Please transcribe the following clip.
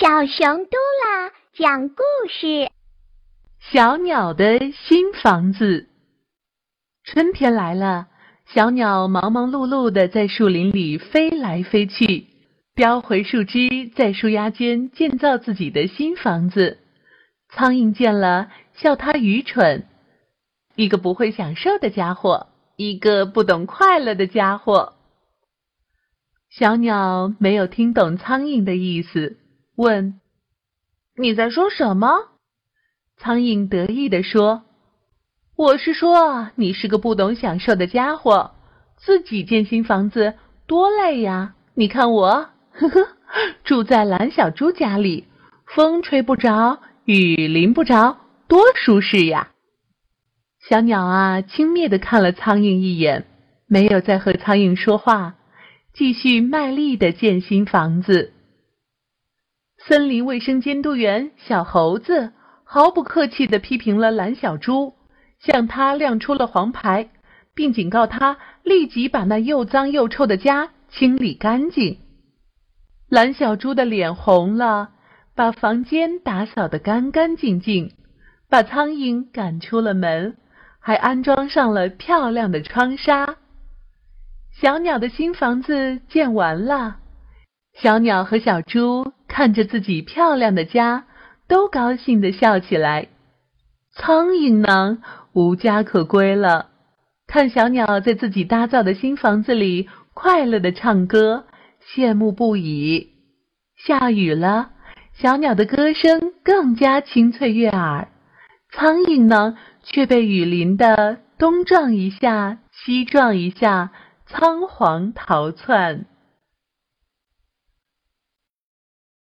小熊嘟啦讲故事：小鸟的新房子。春天来了，小鸟忙忙碌碌的在树林里飞来飞去，叼回树枝，在树丫间建造自己的新房子。苍蝇见了，笑它愚蠢，一个不会享受的家伙，一个不懂快乐的家伙。小鸟没有听懂苍蝇的意思。问：“你在说什么？”苍蝇得意地说：“我是说，你是个不懂享受的家伙，自己建新房子多累呀！你看我，呵呵，住在蓝小猪家里，风吹不着，雨淋不着，多舒适呀！”小鸟啊，轻蔑地看了苍蝇一眼，没有再和苍蝇说话，继续卖力地建新房子。森林卫生监督员小猴子毫不客气地批评了蓝小猪，向他亮出了黄牌，并警告他立即把那又脏又臭的家清理干净。蓝小猪的脸红了，把房间打扫得干干净净，把苍蝇赶出了门，还安装上了漂亮的窗纱。小鸟的新房子建完了，小鸟和小猪。看着自己漂亮的家，都高兴地笑起来。苍蝇呢，无家可归了。看小鸟在自己搭造的新房子里快乐地唱歌，羡慕不已。下雨了，小鸟的歌声更加清脆悦耳。苍蝇呢，却被雨淋得东撞一下，西撞一下，仓皇逃窜。